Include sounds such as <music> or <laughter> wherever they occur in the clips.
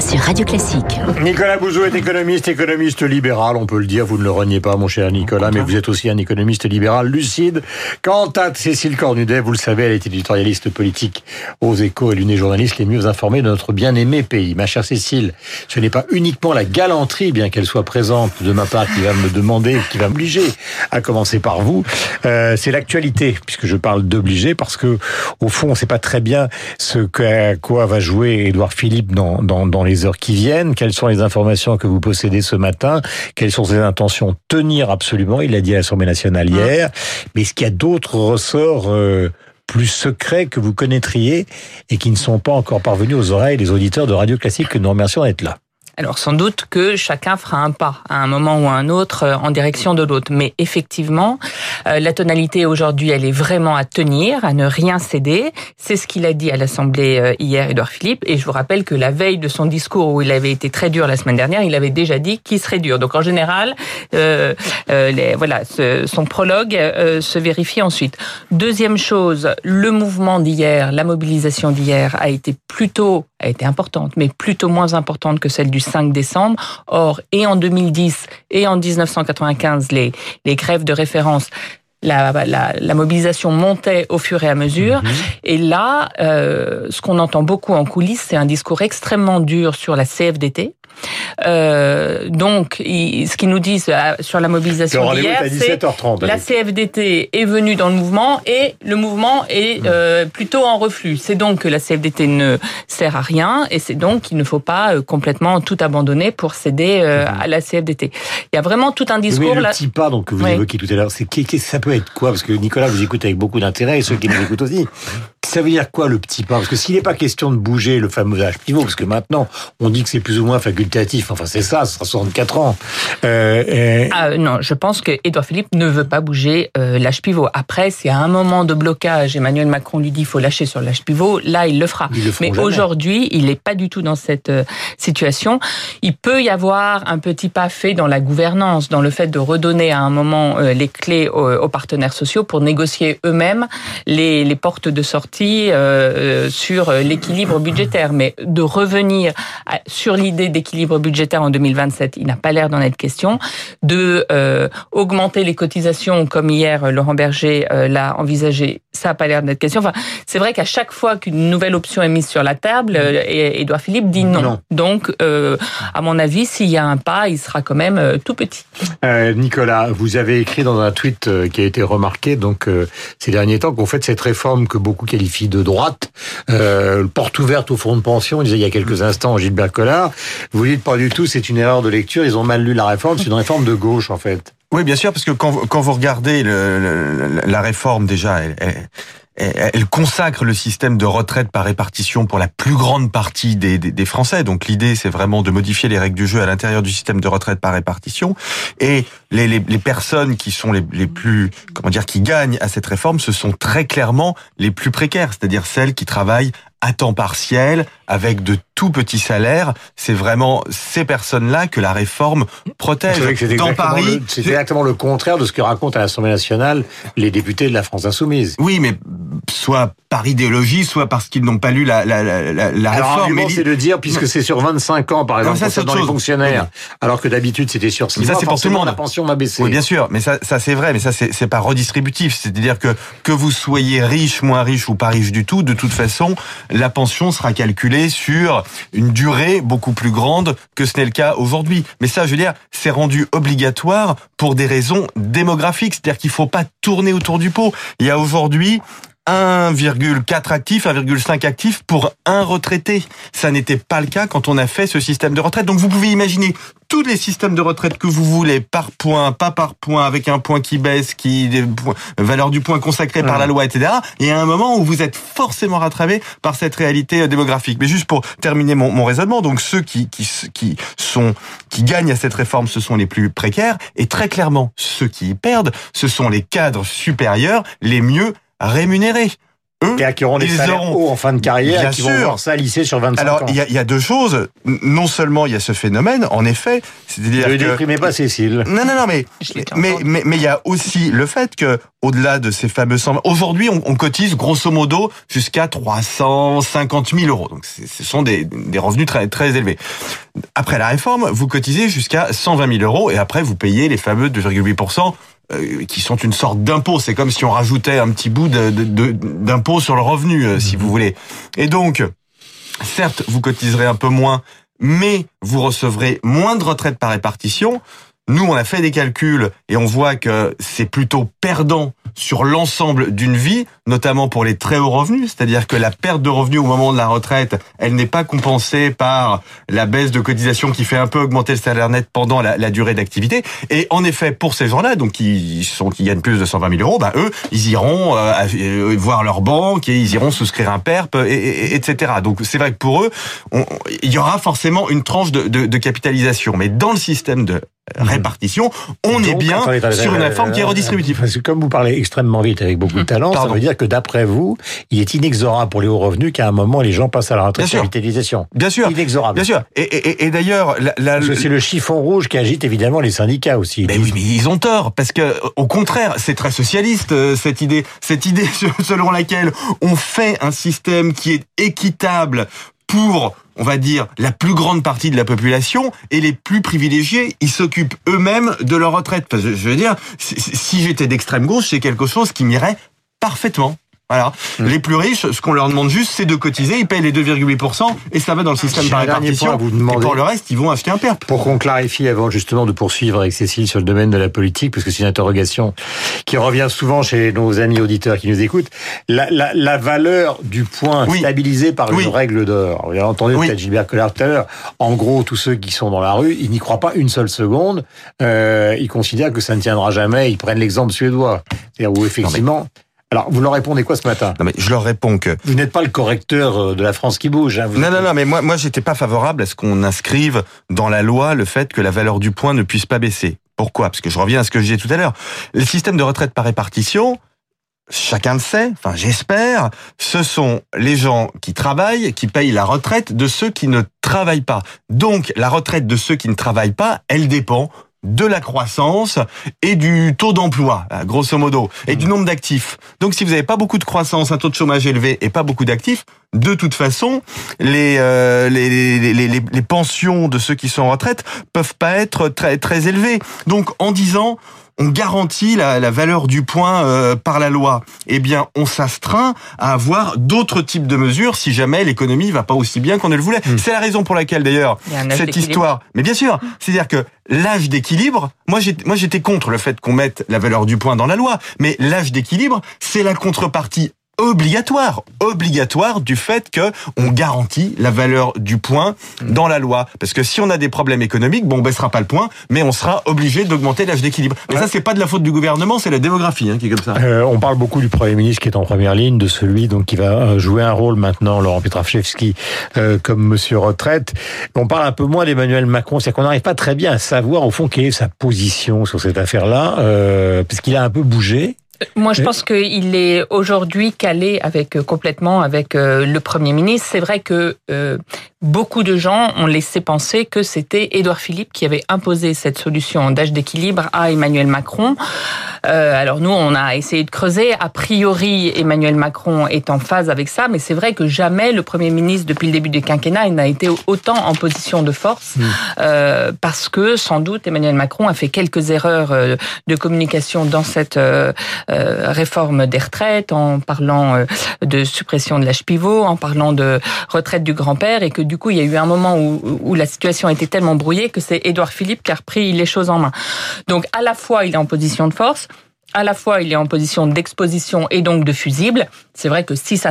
sur Radio Classique. Nicolas Bouzou est économiste, économiste libéral, on peut le dire, vous ne le reniez pas mon cher Nicolas, mais vous êtes aussi un économiste libéral lucide. Quant à Cécile Cornudet, vous le savez, elle est éditorialiste politique aux échos et l'une des journalistes les mieux informées de notre bien-aimé pays. Ma chère Cécile, ce n'est pas uniquement la galanterie, bien qu'elle soit présente de ma part, qui va me demander, qui va m'obliger à commencer par vous, euh, c'est l'actualité, puisque je parle d'obliger, parce que au fond, on ne sait pas très bien ce à quoi va jouer Édouard Philippe dans, dans, dans les heures qui viennent Quelles sont les informations que vous possédez ce matin Quelles sont ses intentions Tenir absolument, il l'a dit à l'Assemblée nationale hier. Mais est-ce qu'il y a d'autres ressorts euh, plus secrets que vous connaîtriez et qui ne sont pas encore parvenus aux oreilles des auditeurs de Radio Classique? Que nous remercions d'être là alors sans doute que chacun fera un pas à un moment ou à un autre euh, en direction de l'autre. Mais effectivement, euh, la tonalité aujourd'hui, elle est vraiment à tenir, à ne rien céder. C'est ce qu'il a dit à l'Assemblée euh, hier, Édouard Philippe. Et je vous rappelle que la veille de son discours où il avait été très dur la semaine dernière, il avait déjà dit qu'il serait dur. Donc en général, euh, les, voilà, son prologue se vérifie ensuite. Deuxième chose, le mouvement d'hier, la mobilisation d'hier a été plutôt a été importante, mais plutôt moins importante que celle du 5 décembre. Or, et en 2010 et en 1995, les, les grèves de référence la, la, la, mobilisation montait au fur et à mesure. Mhm. Et là, euh, ce qu'on entend beaucoup en coulisses, c'est un discours extrêmement dur sur la CFDT, euh, donc, ce qu'ils nous disent euh, sur la mobilisation d'hier, c'est la CFDT est venue dans le mouvement et le mouvement est hmm. euh, plutôt en reflux. C'est donc que la CFDT ne sert à rien et c'est donc qu'il ne faut pas complètement tout abandonner pour céder hmm. à la CFDT. Il y a vraiment tout un discours oui, le petit pas donc que vous évoquiez tout à l'heure, c'est ça peut être quoi? Parce que Nicolas vous écoute avec beaucoup d'intérêt et ceux qui nous écoutent aussi. Ça veut dire quoi le petit pas Parce que s'il n'est pas question de bouger le fameux âge pivot, parce que maintenant on dit que c'est plus ou moins facultatif, enfin c'est ça, ce sera 64 ans. Euh, ah, non, je pense que Édouard Philippe ne veut pas bouger euh, l'âge pivot. Après, c'est à un moment de blocage, Emmanuel Macron lui dit il faut lâcher sur l'âge pivot, là il le fera. Mais aujourd'hui, il n'est pas du tout dans cette euh, situation. Il peut y avoir un petit pas fait dans la gouvernance, dans le fait de redonner à un moment euh, les clés aux, aux, partenaires sociaux pour négocier eux-mêmes les, les portes de sortie euh, euh, sur l'équilibre budgétaire, mais de revenir sur l'idée d'équilibre budgétaire en 2027, il n'a pas l'air d'en être question. De euh, augmenter les cotisations, comme hier Laurent Berger l'a envisagé, ça n'a pas l'air d'être question. Enfin, c'est vrai qu'à chaque fois qu'une nouvelle option est mise sur la table, Édouard Philippe dit non. Donc, à mon avis, s'il y a un pas, il sera quand même tout petit. Nicolas, vous avez écrit dans un tweet qui a été remarqué donc ces derniers temps qu'on fait cette réforme que beaucoup qualifient fille de droite, euh, porte ouverte au fonds de pension, disait il y a quelques instants Gilbert Collard. Vous dites pas du tout, c'est une erreur de lecture, ils ont mal lu la réforme, c'est une réforme de gauche en fait. Oui, bien sûr, parce que quand, vous regardez la réforme déjà, elle, consacre le système de retraite par répartition pour la plus grande partie des Français. Donc l'idée, c'est vraiment de modifier les règles du jeu à l'intérieur du système de retraite par répartition. Et les, les, les personnes qui sont les, les, plus, comment dire, qui gagnent à cette réforme, ce sont très clairement les plus précaires, c'est-à-dire celles qui travaillent à temps partiel, avec de tout petits salaires. C'est vraiment ces personnes-là que la réforme protège. Dans Paris, c'est exactement le contraire de ce que racontent à l'Assemblée nationale les députés de la France insoumise. Oui, mais soit par idéologie, soit parce qu'ils n'ont pas lu la, la, la, la alors, réforme. c'est de dire, puisque c'est sur 25 ans, par exemple, ça, dans les fonctionnaires, alors que d'habitude c'était sur 6 mais ça, mois, c'est pour tout le monde. la pension va baisser. Oui, bien sûr, mais ça, ça c'est vrai, mais ça c'est pas redistributif. C'est-à-dire que que vous soyez riche, moins riche ou pas riche du tout, de toute façon, la pension sera calculée sur une durée beaucoup plus grande que ce n'est le cas aujourd'hui. Mais ça, je veux dire, c'est rendu obligatoire pour des raisons démographiques. C'est-à-dire qu'il faut pas tourner autour du pot. Il y a aujourd'hui 1,4 actifs, 1,5 actifs pour un retraité. Ça n'était pas le cas quand on a fait ce système de retraite. Donc vous pouvez imaginer tous les systèmes de retraite que vous voulez, par point, pas par point, avec un point qui baisse, qui valeur du point consacrée par la loi, etc. Et à un moment où vous êtes forcément rattrapé par cette réalité euh, démographique. Mais juste pour terminer mon, mon raisonnement, donc ceux qui, qui, qui sont qui gagnent à cette réforme, ce sont les plus précaires, et très clairement ceux qui y perdent, ce sont les cadres supérieurs les mieux rémunérés. eux, Et qui auront des ils salaires auront- hauts en fin de carrière, Bien qui vont sûr. voir ça lisser sur 25 Alors, ans. il y, a, il y a deux choses. Non seulement il y a ce phénomène, en effet, c'est-à-dire Ne déprimez pas Cécile. Non, non, non, mais mais entendu. mais mais il y a aussi le fait que au-delà de ces fameux 100, aujourd'hui on, on cotise grosso modo jusqu'à 350 000 euros. Donc ce sont des, des revenus très très élevés. Après la réforme, vous cotisez jusqu'à 120 000 euros et après vous payez les fameux 2,8 euh, qui sont une sorte d'impôt. C'est comme si on rajoutait un petit bout d'impôt sur le revenu, euh, si vous voulez. Et donc, certes, vous cotiserez un peu moins, mais vous recevrez moins de retraite par répartition. Nous, on a fait des calculs et on voit que c'est plutôt perdant sur l'ensemble d'une vie, notamment pour les très hauts revenus. C'est-à-dire que la perte de revenus au moment de la retraite, elle n'est pas compensée par la baisse de cotisation qui fait un peu augmenter le salaire net pendant la, durée d'activité. Et en effet, pour ces gens-là, donc qui sont qui gagnent plus de 120 000 euros, bah eux, ils iront euh, euh, voir leur banque et ils iront souscrire un PERP, et, et- et- etc. Donc c'est vrai que pour eux, il y aura forcément une tranche de, de- de capitalisation. Mais dans le système de répartition, on est bien sur une réforme qui est redistributive. Parce que comme vous parlez extrêmement vite avec beaucoup de talent, ça veut dire que d'après vous, il est inexorable pour les hauts revenus qu'à un moment les gens passent à la retraite Bien sûr. capitalisation. Bien sûr, Inexorable. bien sûr. Et, et- et d'ailleurs, la, c'est le chiffon rouge qui agite évidemment les syndicats aussi. Mais oui, mais ils ont tort parce que au contraire, c'est très socialiste euh, cette idée, cette idée <laughs> selon laquelle on fait un système qui est équitable pour, on va dire, la plus grande partie de la population et les plus privilégiés, ils s'occupent eux-mêmes de leur retraite. Parce que je veux dire, si, j'étais d'extrême gauche, c'est quelque chose qui m'irait parfaitement. Voilà. Les plus riches, ce qu'on leur demande juste, c'est de cotiser. Ils payent les 2,8% et ça va dans le système par répartition. Et pour le reste, ils vont acheter un PERP. Pour qu'on clarifie avant justement de poursuivre avec Cécile sur le domaine de la politique, parce que c'est une interrogation qui revient souvent chez nos amis auditeurs qui nous écoutent, la, la, la valeur du point Oui. stabilisée par Oui. une règle d'or. Vous avez entendu Oui. peut-être Gilbert Collard tout à l'heure. En gros, tous ceux qui sont dans la rue, ils n'y croient pas une seule seconde. Euh, ils considèrent que ça ne tiendra jamais. Ils prennent l'exemple suédois. C'est-à-dire où effectivement... Alors, vous leur répondez quoi ce matin? Non mais je leur réponds que Vous n'êtes pas le correcteur euh, de la France qui bouge. Hein. Vous Non, non, non, mais moi, moi, j'étais pas favorable à ce qu'on inscrive dans la loi le fait que la valeur du point ne puisse pas baisser. Pourquoi? Parce que je reviens à ce que je disais tout à l'heure. Le système de retraite par répartition, chacun le sait, enfin j'espère, ce sont les gens qui travaillent qui payent la retraite de ceux qui ne travaillent pas. Donc la retraite de ceux qui ne travaillent pas, elle dépend de la croissance et du taux d'emploi, euh, grosso modo, et du nombre d'actifs. Donc si vous n'avez pas beaucoup de croissance, un taux de chômage élevé et pas beaucoup d'actifs, de toute façon, les, euh, les, les, les, pensions de ceux qui sont en retraite peuvent pas être très, très élevées. Donc en disant on garantit la, la valeur du point euh, par la loi, eh bien, on s'astreint à avoir d'autres types de mesures si jamais l'économie va pas aussi bien qu'on ne le voulait. C'est la raison pour laquelle, d'ailleurs, cette histoire. Mais bien sûr, c'est-à-dire que l'âge d'équilibre, moi, j'étais contre le fait qu'on mette la valeur du point dans la loi, mais l'âge d'équilibre, c'est la contrepartie obligatoire, obligatoire du fait que on garantit la valeur du point dans la loi. Parce que si on a des problèmes économiques, bon, on baissera pas le point, mais on sera obligé d'augmenter l'âge d'équilibre. Mais ça, c'est pas de la faute du gouvernement, c'est la démographie hein, qui est comme ça. Euh, on parle beaucoup du Premier ministre qui est en première ligne, de celui donc qui va euh, jouer un rôle maintenant, Laurent Petrachevski, euh, comme Monsieur Retraite. On parle un peu moins d'Emmanuel Macron, c'est qu'on n'arrive pas très bien à savoir au fond quelle est sa position sur cette affaire-là, euh, parce qu'il a un peu bougé. Moi, je pense qu'il est aujourd'hui calé avec euh, complètement avec euh, le Premier ministre. C'est vrai que euh, beaucoup de gens ont laissé penser que c'était Édouard Philippe qui avait imposé cette solution d'âge d'équilibre à Emmanuel Macron. Euh, alors nous, on a essayé de creuser. A priori, Emmanuel Macron est en phase avec ça, mais c'est vrai que jamais le Premier ministre, depuis le début du quinquennat, n'a été autant en position de force, euh, parce que sans doute Emmanuel Macron a fait quelques erreurs euh, de communication dans cette réforme des retraites, en parlant euh, de suppression de l'âge pivot, en parlant de retraite du grand-père, et que du coup, il y a eu un moment où, où la situation était tellement brouillée que c'est Édouard Philippe qui a repris les choses en main. Donc, à la fois, il est en position de force, à la fois, il est en position d'exposition et donc de fusible. C'est vrai que si ça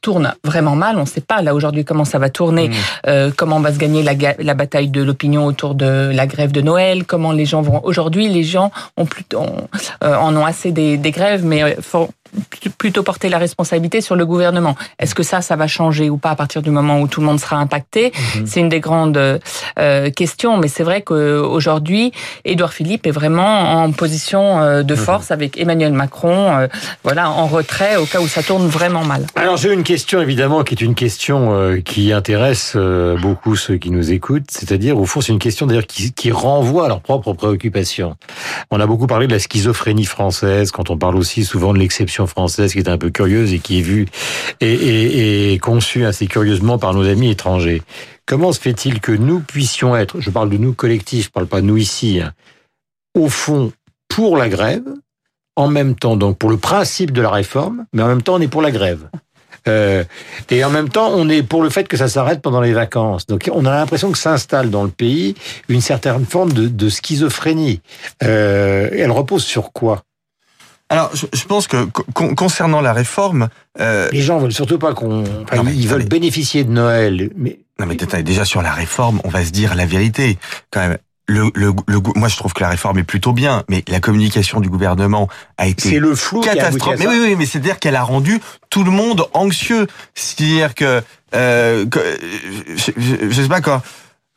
tourne vraiment mal, on ne sait pas là aujourd'hui comment ça va tourner, euh, comment va se gagner la, la bataille de l'opinion autour de la grève de Noël, comment les gens vont. Aujourd'hui, les gens ont plutôt ont, euh, en ont assez des, des grèves, mais euh, faut- plutôt porter la responsabilité sur le gouvernement. Est-ce que ça, ça va changer ou pas à partir du moment où tout le monde sera impacté mhm. C'est une des grandes euh, questions. Mais c'est vrai qu'aujourd'hui, Édouard Philippe est vraiment en position euh, de mhm. force avec Emmanuel Macron, euh, voilà, en retrait au cas où ça tourne vraiment mal. Alors j'ai une question évidemment qui est une question qui intéresse beaucoup ceux qui nous écoutent, c'est-à-dire au fond c'est une question d'ailleurs qui, qui renvoie à leurs propres préoccupations. On a beaucoup parlé de la schizophrénie française quand on parle aussi souvent de l'exception française qui est un peu curieuse et qui est vue et, conçue assez curieusement par nos amis étrangers. Comment se fait-il que nous puissions être, je parle de nous collectifs, je parle pas de nous ici, hein, au fond pour la grève, en même temps donc pour le principe de la réforme, mais en même temps on est pour la grève. Euh, et en même temps, on est pour le fait que ça s'arrête pendant les vacances. Donc, on a l'impression que s'installe dans le pays une certaine forme de, de schizophrénie. Euh, elle repose sur quoi? Alors, je, pense que concernant la réforme, euh... les gens veulent surtout pas qu'on, ils veulent bénéficier de Noël, mais non mais déjà sur la réforme, on va se dire la vérité quand même le, le, moi je trouve que la réforme est plutôt bien, mais la communication du gouvernement a été c'est le flou catastrophique. Mais oui, oui, mais c'est-à-dire qu'elle a rendu tout le monde anxieux. C'est-à-dire que, euh, que je, je, sais pas quoi.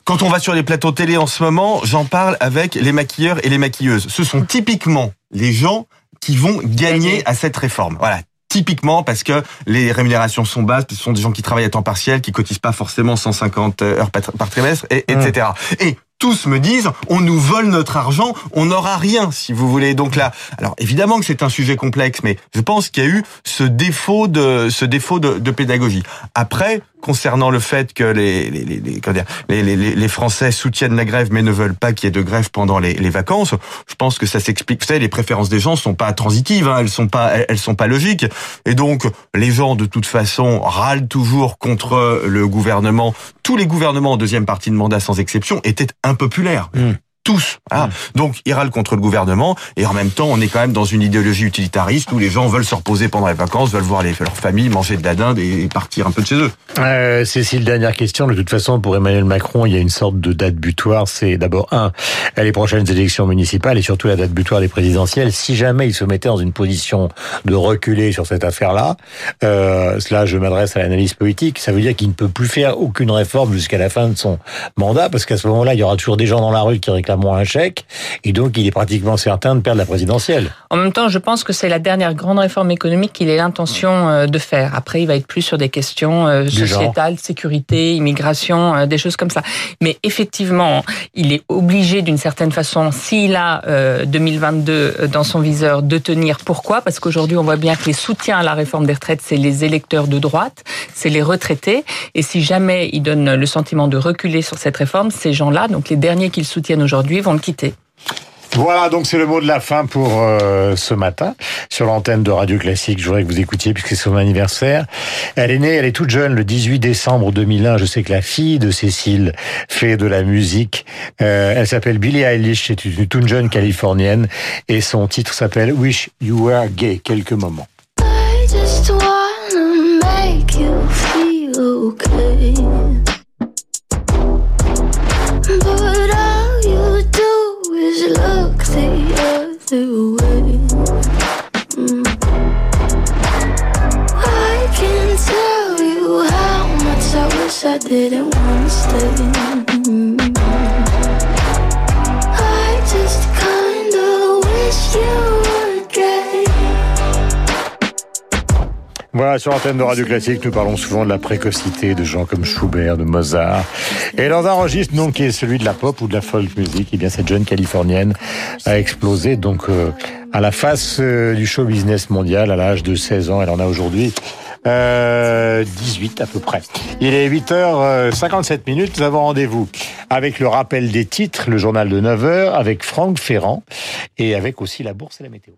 Quand on va sur les plateaux télé en ce moment, j'en parle avec les maquilleurs et les maquilleuses. Ce sont typiquement les gens qui vont gagner à cette réforme. Voilà, typiquement parce que les rémunérations sont basses, ce sont des gens qui travaillent à temps partiel, qui cotisent pas forcément 150 heures par trimestre, et, etc. Et tous me disent on nous vole notre argent, on n'aura rien si vous voulez. Donc là, alors évidemment que c'est un sujet complexe, mais je pense qu'il y a eu ce défaut de ce défaut de, de pédagogie. Après, concernant le fait que les les, les, les, les, Français soutiennent la grève mais ne veulent pas qu'il y ait de grève pendant les, vacances, je pense que ça s'explique. Vous savez, les préférences des gens sont pas transitives, hein, elles sont pas elles sont pas logiques, et donc les gens de toute façon râlent toujours contre le gouvernement. Tous les gouvernements en deuxième partie de mandat sans exception étaient impopulaires. Mmh tous. Hein. Donc ils râlent contre le gouvernement et en même temps on est quand même dans une idéologie utilitariste où les gens veulent se reposer pendant les vacances, veulent voir les, leur famille manger de la dinde et partir un peu de chez eux. Euh, Cécile, dernière question. De toute façon, pour Emmanuel Macron, il y a une sorte de date butoir. C'est d'abord un, les prochaines élections municipales et surtout la date butoir des présidentielles. Si jamais il se mettait dans une position de reculer sur cette affaire-là, euh, cela je m'adresse à l'analyse politique, ça veut dire qu'il ne peut plus faire aucune réforme jusqu'à la fin de son mandat parce qu'à ce moment-là, il y aura toujours des gens dans la rue qui réclament moins un chèque, et donc il est pratiquement certain de perdre la présidentielle. En même temps, je pense que c'est la dernière grande réforme économique qu'il ait l'intention euh, de faire. Après, il va être plus sur des questions euh, sociétales, sécurité, immigration, euh, des choses comme ça. Mais effectivement, il est obligé d'une certaine façon, s'il a 2022 dans son viseur, de tenir. Pourquoi? Parce qu'aujourd'hui, on voit bien que les soutiens à la réforme des retraites, c'est les électeurs de droite, c'est les retraités. Et si jamais il donne le sentiment de reculer sur cette réforme, ces gens-là, donc les derniers qu'il soutiennent aujourd'hui, vont le quitter. Voilà, donc c'est le mot de la fin pour euh, ce matin sur l'antenne de Radio Classique. Je voudrais que vous écoutiez puisque c'est son anniversaire. Elle est née, elle est toute jeune, le 18 décembre 2001. Je sais que la fille de Cécile fait de la musique. Euh, elle s'appelle Billie Eilish, c'est une toute jeune californienne et son titre s'appelle Wish You Were Gay. Quelques moments. I just make you feel okay. the other way. Mm. I can tell you how much I wish I didn't want to stay. Sur l'antenne de Radio Classique, nous parlons souvent de la précocité de gens comme Schubert, de Mozart. Et dans un registre non qui est celui de la pop ou de la folk music, eh bien cette jeune californienne a explosé donc euh, à la face euh, du show business mondial à l'âge de 16 ans. Elle en a aujourd'hui euh, 18 à peu près. Il est 8h57 minutes. Nous avons rendez-vous avec le rappel des titres, le journal de 9h, avec Franck Ferrand et avec aussi la bourse et la météo.